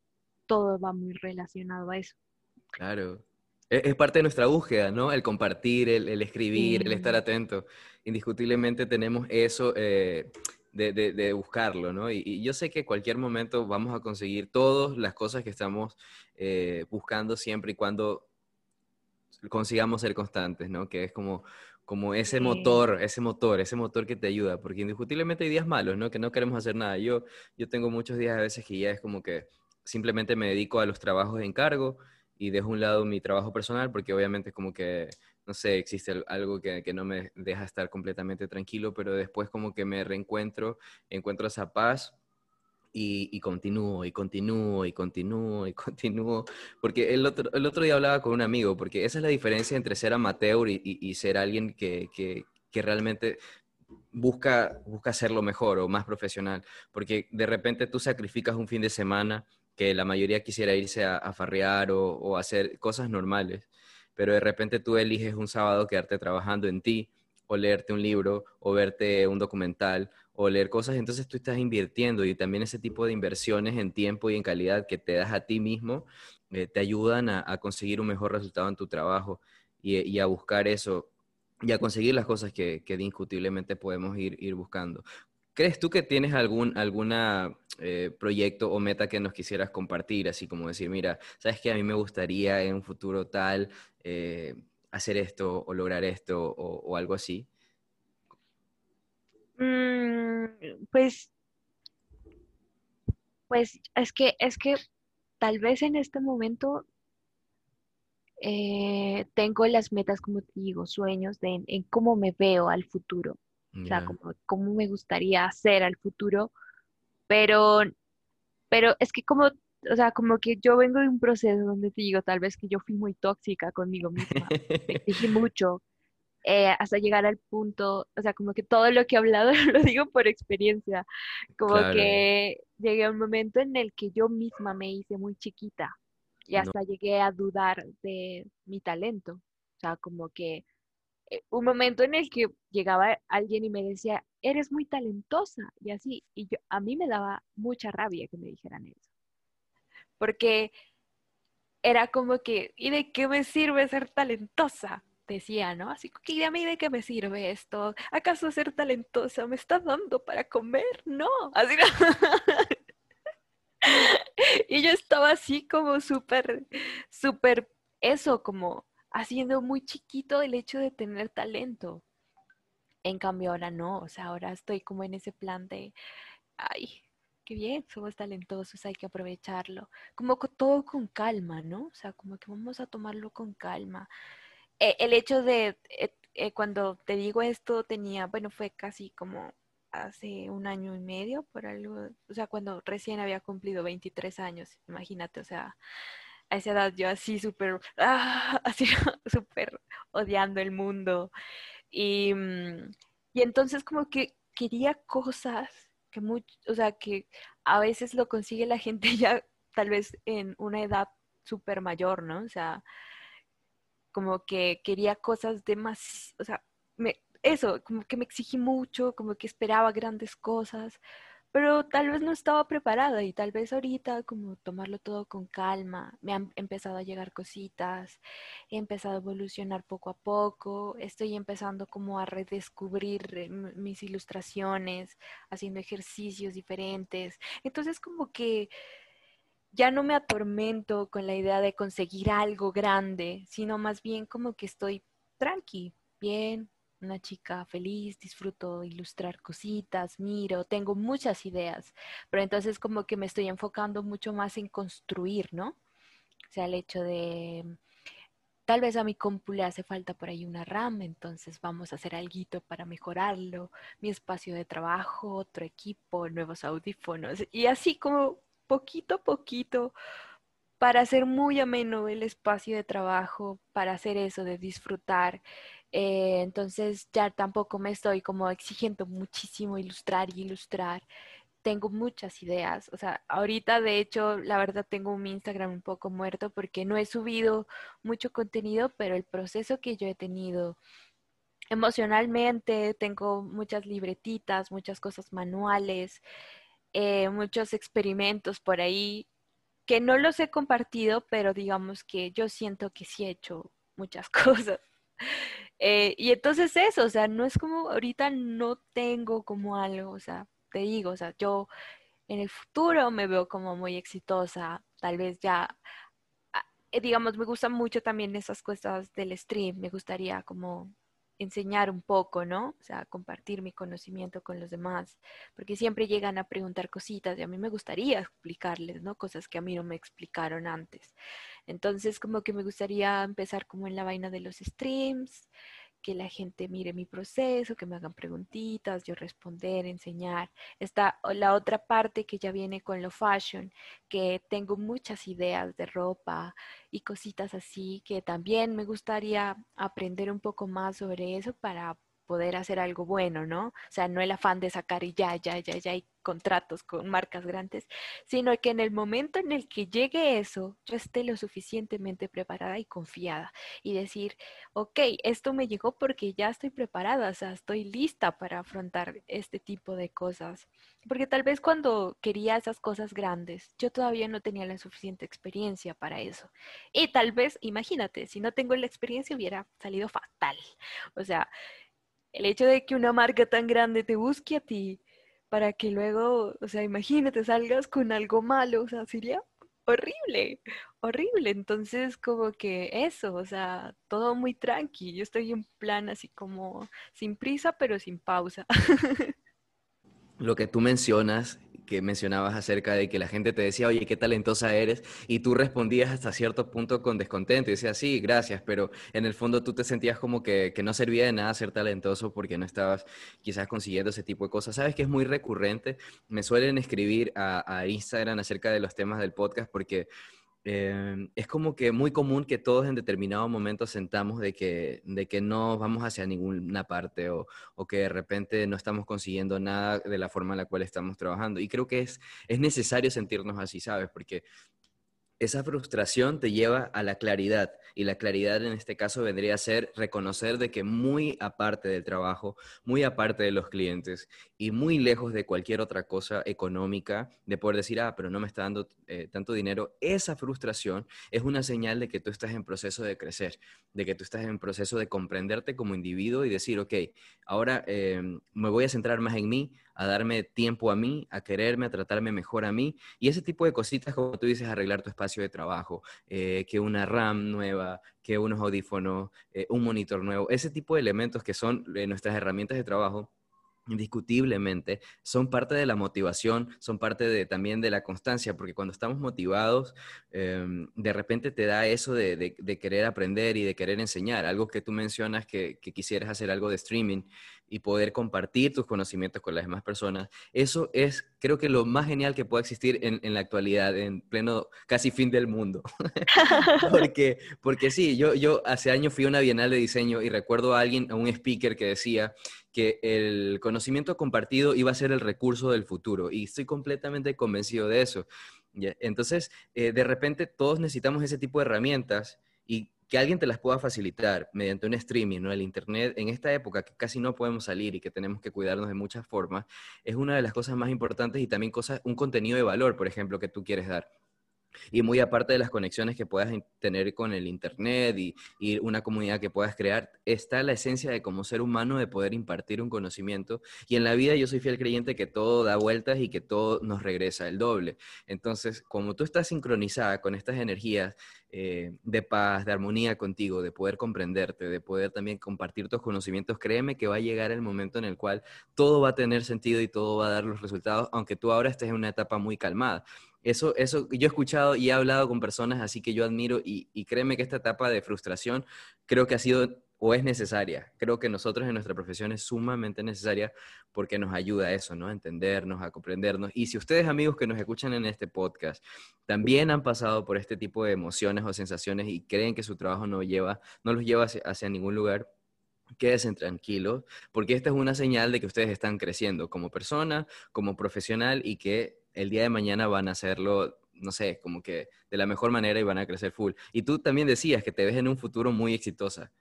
[SPEAKER 2] todo va muy relacionado a eso.
[SPEAKER 1] Claro. E, es parte de nuestra búsqueda, ¿no? El compartir, el, escribir, el estar atento. Indiscutiblemente tenemos eso. Eh, de, buscarlo, ¿no? Y, yo sé que cualquier momento vamos a conseguir todas las cosas que estamos eh, buscando siempre y cuando consigamos ser constantes, ¿no? Que es como, como ese motor, ese motor, ese motor que te ayuda, porque indiscutiblemente hay días malos, ¿no? Que no queremos hacer nada. Yo, yo tengo muchos días a veces que ya es como que simplemente me dedico a los trabajos de encargo y dejo a un lado mi trabajo personal porque obviamente es como que no sé, existe algo que, no me deja estar completamente tranquilo, pero después como que me reencuentro, encuentro esa paz y, continúo y continúo y continúo y continúo. Porque el otro, el otro día hablaba con un amigo, porque esa es la diferencia entre ser amateur y, ser alguien que, realmente busca, busca hacerlo mejor o más profesional. Porque de repente tú sacrificas un fin de semana que la mayoría quisiera irse a, farrear o, o hacer cosas normales pero de repente tú eliges un sábado quedarte trabajando en ti o leerte un libro o verte un documental o leer cosas, entonces tú estás invirtiendo y también ese tipo de inversiones en tiempo y en calidad que te das a ti mismo eh, te ayudan a, conseguir un mejor resultado en tu trabajo y, a buscar eso y a conseguir las cosas que, que indiscutiblemente podemos ir, ir buscando. ¿Crees tú que tienes algún alguna, eh, proyecto o meta que nos quisieras compartir? Así como decir, mira, sabes que a mí me gustaría en un futuro tal eh, hacer esto o lograr esto o, algo así.
[SPEAKER 2] Mm, pues, pues es que es que tal vez en este momento eh, tengo las metas, como te digo, sueños de en cómo me veo al futuro. O sea, como, cómo me gustaría hacer al futuro, pero, pero es que como, o sea, como que yo vengo de un proceso donde te digo, tal vez que yo fui muy tóxica conmigo misma, me exigí mucho, eh, hasta llegar al punto, o sea, como que todo lo que he hablado lo digo por experiencia, como que llegué a un momento en el que yo misma me hice muy chiquita y hasta llegué a dudar de mi talento, o sea, como que un momento en el que llegaba alguien y me decía, eres muy talentosa y así, y yo, a mí me daba mucha rabia que me dijeran eso, porque era como que, ¿y de qué me sirve ser talentosa? Decía, ¿no? Así que, ¿y a mí de qué me sirve esto? ¿Acaso ser talentosa me está dando para comer? No, así no. y yo estaba así como súper, súper, eso, como haciendo muy chiquito el hecho de tener talento. En cambio ahora no, o sea, ahora estoy como en ese plan de, ay, qué bien, somos talentosos, hay que aprovecharlo. Como todo con calma, ¿no? O sea, como que vamos a tomarlo con calma. Eh, el hecho de, eh, eh, cuando te digo esto, tenía, bueno, fue casi como hace un año y medio, por algo, o sea, cuando recién había cumplido 23 años, imagínate, o sea, a esa edad yo así súper, ah, así súper odiando el mundo. Y, mm, y, entonces como que quería cosas que mucho, o sea, que a veces lo consigue la gente ya tal vez en una edad súper mayor, ¿no? O sea, como que quería cosas de más, o sea, me, eso, como que me exigí mucho, como que esperaba grandes cosas, pero tal vez no estaba preparada y tal vez ahorita como tomarlo todo con calma, me han empezado a llegar cositas, he empezado a evolucionar poco a poco, estoy empezando como a redescubrir eh, mis ilustraciones, haciendo ejercicios diferentes, entonces como que ya no me atormento con la idea de conseguir algo grande, sino más bien como que estoy tranqui, bien, una chica feliz, disfruto ilustrar cositas, miro, tengo muchas ideas, pero entonces como que me estoy enfocando mucho más en construir, ¿no? O sea, el hecho de, tal vez a mi compu le hace falta por ahí una RAM, entonces vamos a hacer algo para mejorarlo, mi espacio de trabajo, otro equipo, nuevos audífonos, y así como poquito a poquito para hacer muy ameno el espacio de trabajo, para hacer eso de disfrutar eh, entonces ya tampoco me estoy como exigiendo muchísimo ilustrar y ilustrar. Tengo muchas ideas. O sea, ahorita de hecho, la verdad tengo un Instagram un poco muerto porque no he subido mucho contenido, pero el proceso que yo he tenido emocionalmente, tengo muchas libretitas, muchas cosas manuales, eh, muchos experimentos por ahí que no los he compartido, pero digamos que yo siento que sí he hecho muchas cosas. Eh, y entonces eso, o sea, no es como ahorita no tengo como algo, o sea, te digo, o sea, yo en el futuro me veo como muy exitosa, tal vez ya, ah, eh, digamos, me gustan mucho también esas cosas del stream, me gustaría como enseñar un poco, ¿no? O sea, compartir mi conocimiento con los demás, porque siempre llegan a preguntar cositas y a mí me gustaría explicarles, ¿no? Cosas que a mí no me explicaron antes. Entonces, como que me gustaría empezar como en la vaina de los streams, que la gente mire mi proceso, que me hagan preguntitas, yo responder, enseñar. Está la otra parte que ya viene con lo fashion, que tengo muchas ideas de ropa y cositas así, que también me gustaría aprender un poco más sobre eso para poder hacer algo bueno, ¿no? O sea, no el afán de sacar y ya, ya, ya, ya hay contratos con marcas grandes, sino que en el momento en el que llegue eso, yo esté lo suficientemente preparada y confiada y decir, ok, esto me llegó porque ya estoy preparada, o sea, estoy lista para afrontar este tipo de cosas. Porque tal vez cuando quería esas cosas grandes, yo todavía no tenía la suficiente experiencia para eso. Y tal vez, imagínate, si no tengo la experiencia hubiera salido fatal. O sea, el hecho de que una marca tan grande te busque a ti para que luego, o sea, imagínate, salgas con algo malo, o sea, sería horrible, horrible. Entonces, como que eso, o sea, todo muy tranqui. Yo estoy en plan así como sin prisa, pero sin pausa.
[SPEAKER 1] Lo que tú mencionas que mencionabas acerca de que la gente te decía, oye, qué talentosa eres, y tú respondías hasta cierto punto con descontento y decías, sí, gracias, pero en el fondo tú te sentías como que, que no servía de nada ser talentoso porque no estabas quizás consiguiendo ese tipo de cosas. Sabes que es muy recurrente, me suelen escribir a, a Instagram acerca de los temas del podcast porque Em, es como que muy común que todos en determinado momento sentamos de que, de que no vamos hacia ninguna parte o, o, que de repente no estamos consiguiendo nada de la forma en la cual estamos trabajando. Y creo que es, es necesario sentirnos así, ¿sabes? Porque esa frustración te lleva a la claridad y la claridad en este caso vendría a ser reconocer de que muy aparte del trabajo, muy aparte de los clientes y muy lejos de cualquier otra cosa económica, de poder decir, ah, pero no me está dando eh, tanto dinero, esa frustración es una señal de que tú estás en proceso de crecer, de que tú estás en proceso de comprenderte como individuo y decir, ok, ahora em, me voy a centrar más en mí, a darme tiempo a mí, a quererme, a tratarme mejor a mí. Y ese tipo de cositas, como tú dices, arreglar tu espacio de trabajo, eh, que una RAM nueva, que unos audífonos, eh, un monitor nuevo, ese tipo de elementos que son eh, nuestras herramientas de trabajo indiscutiblemente son parte de la motivación, son parte de, también de la constancia, porque cuando estamos motivados, em, de repente te da eso de, querer aprender y de querer enseñar. Algo que tú mencionas que, quisieras hacer algo de streaming y poder compartir tus conocimientos con las demás personas. Eso es, creo que lo más genial que puede existir en, en la actualidad, en pleno casi fin del mundo. porque, porque sí, yo, yo hace años fui a una bienal de diseño y recuerdo a alguien, a un speaker que decía, que el conocimiento compartido iba a ser el recurso del futuro y estoy completamente convencido de eso. Entonces, eh, de repente todos necesitamos ese tipo de herramientas y que alguien te las pueda facilitar mediante un streaming, ¿no? El Internet, en esta época que casi no podemos salir y que tenemos que cuidarnos de muchas formas, es una de las cosas más importantes y también cosas, un contenido de valor, por ejemplo, que tú quieres dar. Y muy aparte de las conexiones que puedas tener con el Internet y, una comunidad que puedas crear, está la esencia de como ser humano de poder impartir un conocimiento. Y en la vida yo soy fiel creyente que todo da vueltas y que todo nos regresa el doble. Entonces, como tú estás sincronizada con estas energías eh, de paz, de armonía contigo, de poder comprenderte, de poder también compartir tus conocimientos, créeme que va a llegar el momento en el cual todo va a tener sentido y todo va a dar los resultados, aunque tú ahora estés en una etapa muy calmada. Eso, eso yo he escuchado y he hablado con personas así que yo admiro y, créeme que esta etapa de frustración creo que ha sido o es necesaria. Creo que nosotros en nuestra profesión es sumamente necesaria porque nos ayuda a eso, ¿no? A entendernos, a comprendernos. Y si ustedes, amigos que nos escuchan en este podcast, también han pasado por este tipo de emociones o sensaciones y creen que su trabajo no, lleva, no los lleva hacia ningún lugar, quédense tranquilos, porque esta es una señal de que ustedes están creciendo como persona, como profesional y que el día de mañana van a hacerlo, no sé, como que de la mejor manera y van a crecer full. Y tú también decías que te ves en un futuro muy exitosa.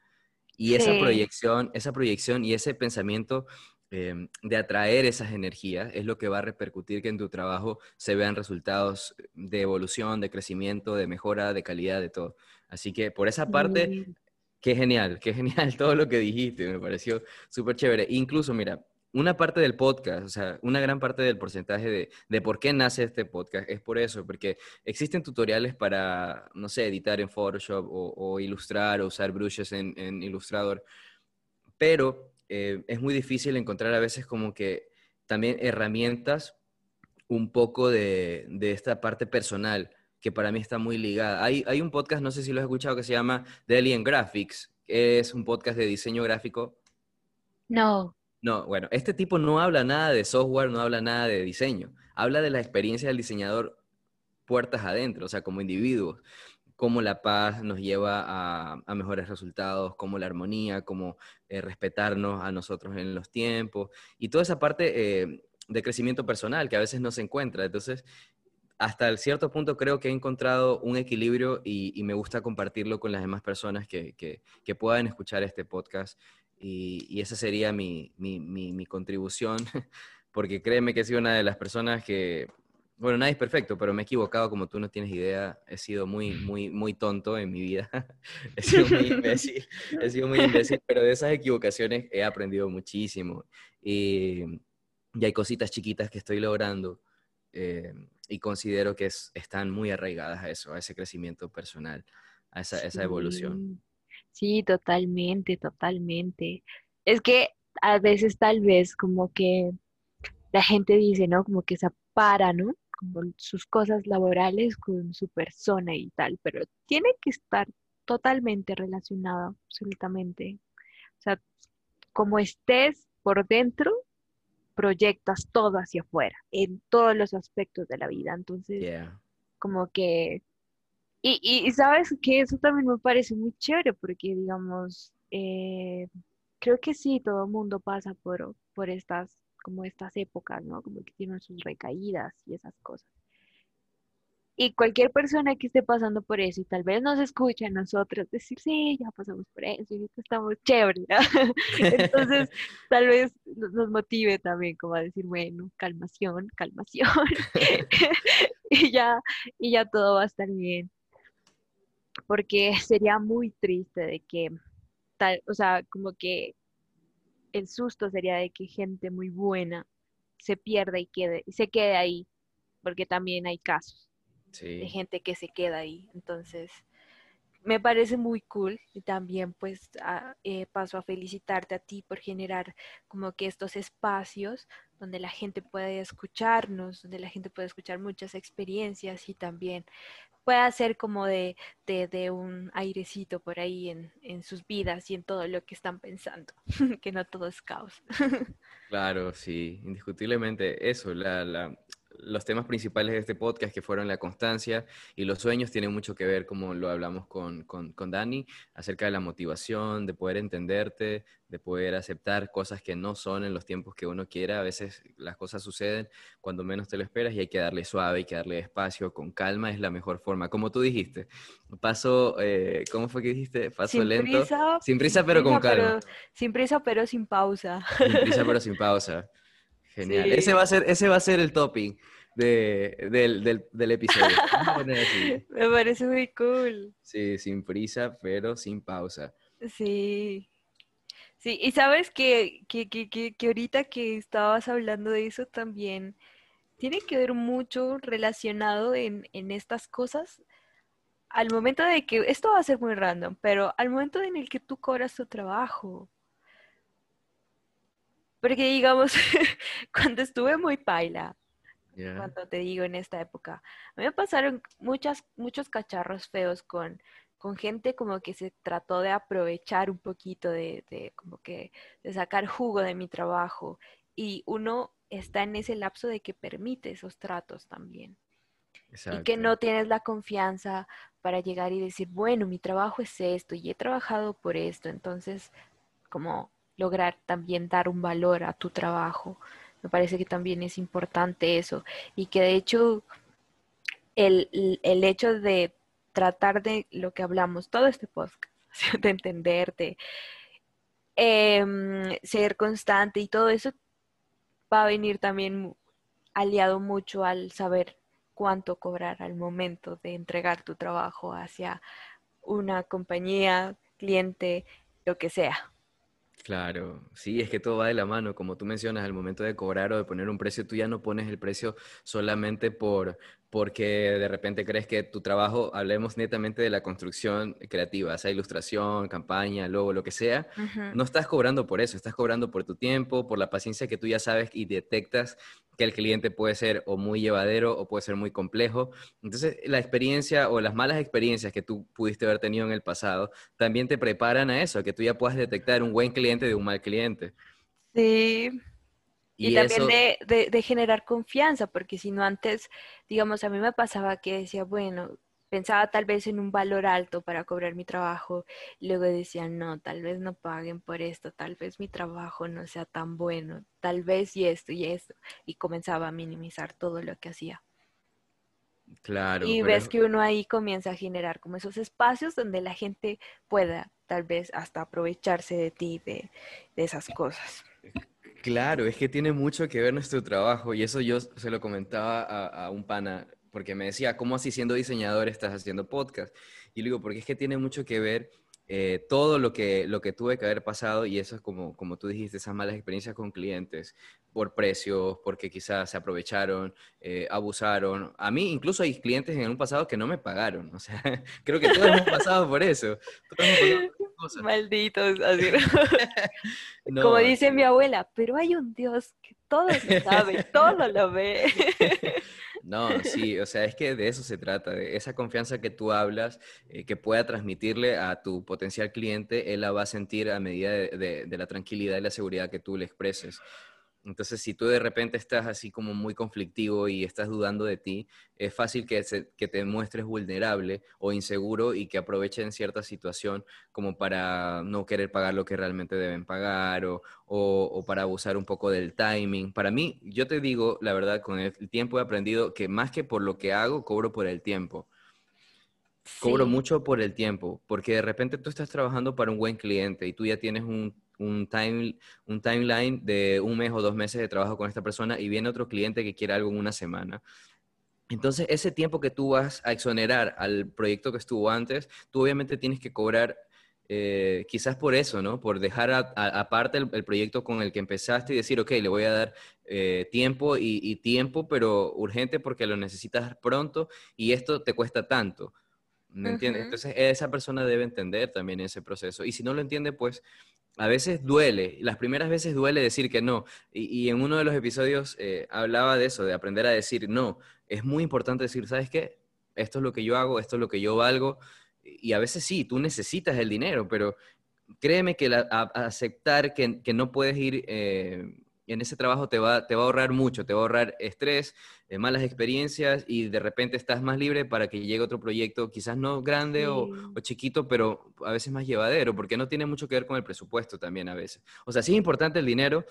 [SPEAKER 1] Y esa proyección, esa proyección y ese pensamiento em, de atraer esas energías es lo que va a repercutir que en tu trabajo se vean resultados de evolución, de crecimiento, de mejora, de calidad, de todo. Así que por esa parte, qué genial, qué genial todo lo que dijiste, me pareció súper chévere. Incluso, mira, una parte del podcast, o sea, una gran parte del porcentaje de, de, por qué nace este podcast es por eso, porque existen tutoriales para, no sé, editar en Photoshop o, ilustrar o usar brushes en, en Illustrator, pero eh, es muy difícil encontrar a veces como que también herramientas un poco de, de, esta parte personal que para mí está muy ligada. Hay, hay un podcast, no sé si lo has escuchado, que se llama The Alien Graphics, que es un podcast de diseño gráfico.
[SPEAKER 2] No.
[SPEAKER 1] No, bueno, este tipo no habla nada de software, no habla nada de diseño. Habla de la experiencia del diseñador puertas adentro, o sea, como individuos. Cómo la paz nos lleva a, mejores resultados, cómo la armonía, cómo eh, respetarnos a nosotros en los tiempos y toda esa parte eh, de crecimiento personal que a veces no se encuentra. Entonces, hasta cierto punto creo que he encontrado un equilibrio y, me gusta compartirlo con las demás personas que, que puedan escuchar este podcast y, esa sería mi, mi, mi, contribución, porque créeme que he sido una de las personas que, bueno, nadie es perfecto, pero me he equivocado como tú no tienes idea. He sido muy, muy, muy tonto en mi vida. he sido muy imbécil, he sido muy imbécil, pero de esas equivocaciones he aprendido muchísimo. Y, y hay cositas chiquitas que estoy logrando eh, y considero que están muy arraigadas a eso, a ese crecimiento personal, a esa, esa evolución.
[SPEAKER 2] Sí, totalmente, totalmente. Es que a veces tal vez como que la gente dice, ¿no? Como que se para, ¿no? Como sus cosas laborales con su persona y tal, pero tiene que estar totalmente relacionado, absolutamente. O sea, como estés por dentro, proyectas todo hacia afuera, en todos los aspectos de la vida. Entonces, como que y, y, sabes que eso también me parece muy chévere porque, digamos, eh, creo que sí, todo el mundo pasa por, por estas, como estas épocas, ¿no? Como que tienen sus recaídas y esas cosas. Y cualquier persona que esté pasando por eso y tal vez nos escuche a nosotros decir, sí, ya pasamos por eso y estamos chévere. Entonces, tal vez nos motive también como a decir, bueno, calmación, calmación. y, ya, y ya todo va a estar bien porque sería muy triste de que tal, o sea, como que el susto sería de que gente muy buena se pierda y quede, se quede ahí, porque también hay casos de gente que se queda ahí. Entonces, me parece muy cool y también pues eh, paso a felicitarte a ti por generar como que estos espacios donde la gente puede escucharnos, donde la gente puede escuchar muchas experiencias y también pueda ser como de, de, un airecito por ahí en, en, sus vidas y en todo lo que están pensando, que no todo es caos.
[SPEAKER 1] claro, sí, indiscutiblemente eso, la, la, los temas principales de este podcast, que fueron la constancia y los sueños, tienen mucho que ver, como lo hablamos con, con, con Dani, acerca de la motivación, de poder entenderte, de poder aceptar cosas que no son en los tiempos que uno quiera. A veces las cosas suceden cuando menos te lo esperas y hay que darle suave, hay que darle espacio, con calma es la mejor forma. Como tú dijiste, paso, eh, ¿cómo fue que dijiste? Paso
[SPEAKER 2] sin
[SPEAKER 1] lento.
[SPEAKER 2] Prisa,
[SPEAKER 1] sin prisa, pero con calma.
[SPEAKER 2] sin prisa, pero sin pausa.
[SPEAKER 1] Sin prisa, pero sin pausa. Genial. Ese, va a ser, ese va a ser el topping de, del, del, del, episodio.
[SPEAKER 2] Me parece muy cool.
[SPEAKER 1] Sí, sin prisa, pero sin pausa.
[SPEAKER 2] Sí. Sí, y sabes que, que, que, que, ahorita que estabas hablando de eso también tiene que ver mucho relacionado en, en estas cosas al momento de que, esto va a ser muy random, pero al momento en el que tú cobras tu trabajo. Porque digamos, cuando estuve muy paila, cuando te digo en esta época, a mí me pasaron muchas, muchos cacharros feos con con gente como que se trató de aprovechar un poquito de, como que de sacar jugo de mi trabajo y uno está en ese lapso de que permite esos tratos también. Y que no tienes la confianza para llegar y decir, bueno, mi trabajo es esto y he trabajado por esto, entonces como lograr también dar un valor a tu trabajo. Me parece que también es importante eso y que de hecho el, el hecho de tratar de lo que hablamos todo este podcast, de entenderte, em, ser constante y todo eso va a venir también aliado mucho al saber cuánto cobrar al momento de entregar tu trabajo hacia una compañía, cliente, lo que sea.
[SPEAKER 1] Claro, sí, es que todo va de la mano, como tú mencionas, al momento de cobrar o de poner un precio, tú ya no pones el precio solamente por, porque de repente crees que tu trabajo, hablemos netamente de la construcción creativa, sea ilustración, campaña, logo, lo que sea, no estás cobrando por eso, estás cobrando por tu tiempo, por la paciencia que tú ya sabes y detectas que el cliente puede ser o muy llevadero o puede ser muy complejo. Entonces, la experiencia o las malas experiencias que tú pudiste haber tenido en el pasado también te preparan a eso, que tú ya puedas detectar un buen cliente de un mal cliente.
[SPEAKER 2] Sí, y, también de, de, generar confianza, porque si no antes, digamos, a mí me pasaba que decía, bueno, pensaba tal vez en un valor alto para cobrar mi trabajo, y luego decía, no, tal vez no paguen por esto, tal vez mi trabajo no sea tan bueno, tal vez y esto y esto, y comenzaba a minimizar todo lo que hacía.
[SPEAKER 1] Claro.
[SPEAKER 2] Y ves que uno ahí comienza a generar como esos espacios donde la gente pueda tal vez hasta aprovecharse de ti, de, de esas cosas.
[SPEAKER 1] Claro, es que tiene mucho que ver nuestro trabajo y eso yo se lo comentaba a, un pana porque me decía, ¿cómo así siendo diseñador estás haciendo podcast? Y le digo, porque es que tiene mucho que ver eh, todo lo que, lo que tuve que haber pasado y eso es como, como tú dijiste, esas malas experiencias con clientes por precios, porque quizás se aprovecharon, eh, abusaron. A mí incluso hay clientes en un pasado que no me pagaron, o sea, creo que todos hemos pasado por eso.
[SPEAKER 2] Malditos, así. como dice mi abuela, pero hay un Dios que todo lo sabe, todo lo ve.
[SPEAKER 1] No, sí, o sea, es que de eso se trata, de esa confianza que tú hablas, eh, que pueda transmitirle a tu potencial cliente, él la va a sentir a medida de, de la tranquilidad y la seguridad que tú le expreses. Entonces, si tú de repente estás así como muy conflictivo y estás dudando de ti, es fácil que, que te muestres vulnerable o inseguro y que aprovechen cierta situación como para no querer pagar lo que realmente deben pagar o, o, para abusar un poco del timing. Para mí, yo te digo, la verdad, con el tiempo he aprendido que más que por lo que hago, cobro por el tiempo. Cobro mucho por el tiempo, porque de repente tú estás trabajando para un buen cliente y tú ya tienes un un, time, un timeline de un mes o dos meses de trabajo con esta persona y viene otro cliente que quiere algo en una semana. Entonces, ese tiempo que tú vas a exonerar al proyecto que estuvo antes, tú obviamente tienes que cobrar eh, quizás por eso, ¿no? Por dejar aparte el, proyecto con el que empezaste y decir, ok, le voy a dar eh, tiempo y, tiempo, pero urgente porque lo necesitas pronto y esto te cuesta tanto. ¿Me entiendes? Entonces, esa persona debe entender también ese proceso. Y si no lo entiende, pues a veces duele, las primeras veces duele decir que no. Y, en uno de los episodios eh, hablaba de eso, de aprender a decir no. Es muy importante decir, ¿sabes qué? Esto es lo que yo hago, esto es lo que yo valgo. Y a veces sí, tú necesitas el dinero, pero créeme que aceptar que, no puedes ir eh, en ese trabajo te va, te va a ahorrar mucho, te va a ahorrar estrés, eh, malas experiencias y de repente estás más libre para que llegue otro proyecto, quizás no grande o, o, chiquito, pero a veces más llevadero, porque no tiene mucho que ver con el presupuesto también a veces. O sea, sí es importante el dinero,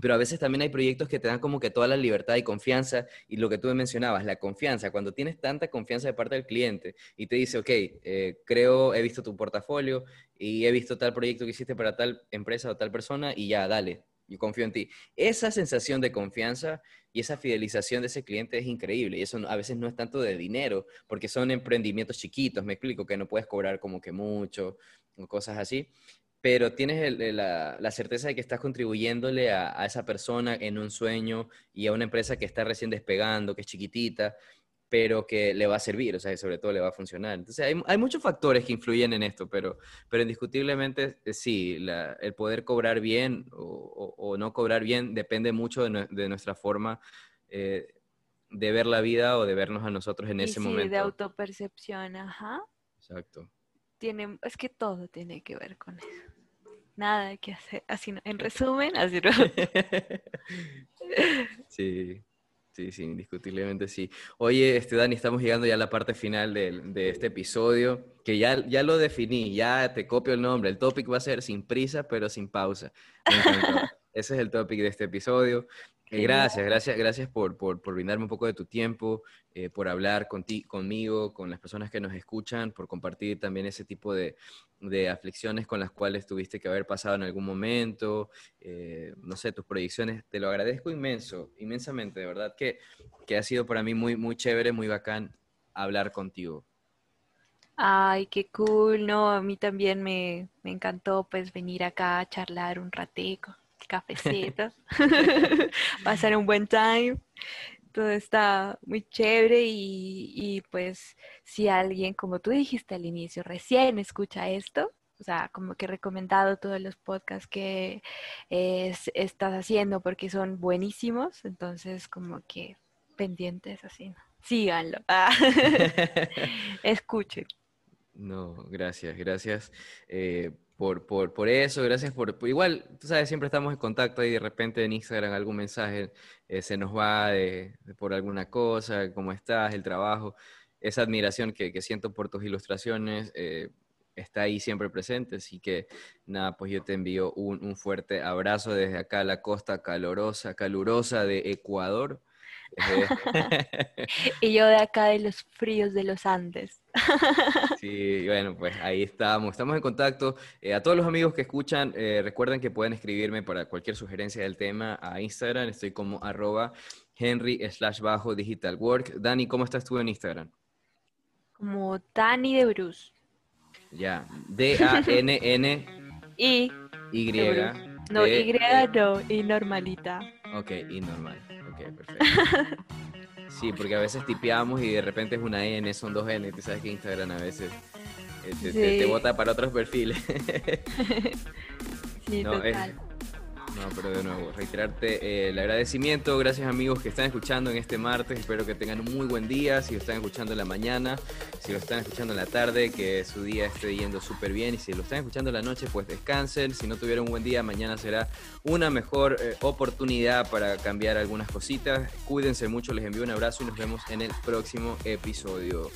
[SPEAKER 1] pero a veces también hay proyectos que te dan como que toda la libertad y confianza, y lo que tú me mencionabas, la confianza, cuando tienes tanta confianza de parte del cliente y te dice, ok, eh, creo, he visto tu portafolio y he visto tal proyecto que hiciste para tal empresa o tal persona y ya, dale, yo confío en ti. Esa sensación de confianza y esa fidelización de ese cliente es increíble y eso a veces no es tanto de dinero, porque son emprendimientos chiquitos, me explico, que no puedes cobrar como que mucho o cosas así, pero tienes la, certeza de que estás contribuyéndole a, esa persona en un sueño y a una empresa que está recién despegando, que es chiquitita, pero que le va a servir, o sea, sobre todo le va a funcionar. Entonces, hay, muchos factores que influyen en esto, pero, pero indiscutiblemente eh, sí, el poder cobrar bien o, no cobrar bien depende mucho de, nuestra forma eh, de ver la vida o de vernos a nosotros en ese momento.
[SPEAKER 2] de autopercepción, ajá.
[SPEAKER 1] Exacto.
[SPEAKER 2] Tiene, es que todo tiene que ver con eso nada que hacer. Así en resumen, así no.
[SPEAKER 1] sí, sí, sí, indiscutiblemente sí. Oye, este, Dani, estamos llegando ya a la parte final de, de, este episodio, que ya, ya lo definí, ya te copio el nombre. El topic va a ser sin prisa, pero sin pausa. Ese es el topic de este episodio. Eh, gracias, gracias, gracias por, por, por, brindarme un poco de tu tiempo, eh, por hablar conmigo, con las personas que nos escuchan, por compartir también ese tipo de, de aflicciones con las cuales tuviste que haber pasado en algún momento, eh, no sé, tus proyecciones. Te lo agradezco inmenso, inmensamente, de verdad que, que ha sido para mí muy, muy chévere, muy bacán hablar contigo.
[SPEAKER 2] Ay, qué cool, no, a mí también me, me encantó pues venir acá a charlar un ratico cafecitos, pasar un buen time. Todo está muy chévere y, pues si alguien, como tú dijiste al inicio, recién escucha esto, o sea, como que he recomendado todos los podcasts que estás haciendo porque son buenísimos, entonces como que pendientes así, síganlo, escuchen.
[SPEAKER 1] No, gracias, gracias. Eh, por, por, por eso, gracias por, Igual, tú sabes, siempre estamos en contacto y de repente en Instagram algún mensaje eh, se nos va de, por alguna cosa, cómo estás, el trabajo. Esa admiración que, que siento por tus ilustraciones eh, está ahí siempre presente. Así que nada, pues yo te envío un, un fuerte abrazo desde acá, la costa calorosa, calurosa de Ecuador.
[SPEAKER 2] y yo de acá de los fríos de los Andes.
[SPEAKER 1] sí, bueno, pues ahí estamos. Estamos en contacto. Eh, a todos los amigos que escuchan, eh, recuerden que pueden escribirme para cualquier sugerencia del tema a Instagram. Estoy como arroba Henry slash bajo digital work. Dani, ¿cómo estás tú en Instagram?
[SPEAKER 2] Como Dani de Bruce.
[SPEAKER 1] Ya, D-A-N-N.
[SPEAKER 2] Y.
[SPEAKER 1] Y.
[SPEAKER 2] No, Y no, y normalita.
[SPEAKER 1] Ok, y normal perfecto. Sí, porque a veces tipeamos y de repente es una N, son dos N, tú sabes que Instagram a veces eh, te, bota para otros perfiles.
[SPEAKER 2] sí, total.
[SPEAKER 1] No, pero de nuevo, reiterarte eh, el agradecimiento. Gracias amigos que están escuchando en este martes. Espero que tengan un muy buen día. Si lo están escuchando en la mañana, si lo están escuchando en la tarde, que su día esté yendo súper bien. Y si lo están escuchando en la noche, pues descansen. Si no tuvieron un buen día, mañana será una mejor eh, oportunidad para cambiar algunas cositas. Cuídense mucho, les envío un abrazo y nos vemos en el próximo episodio.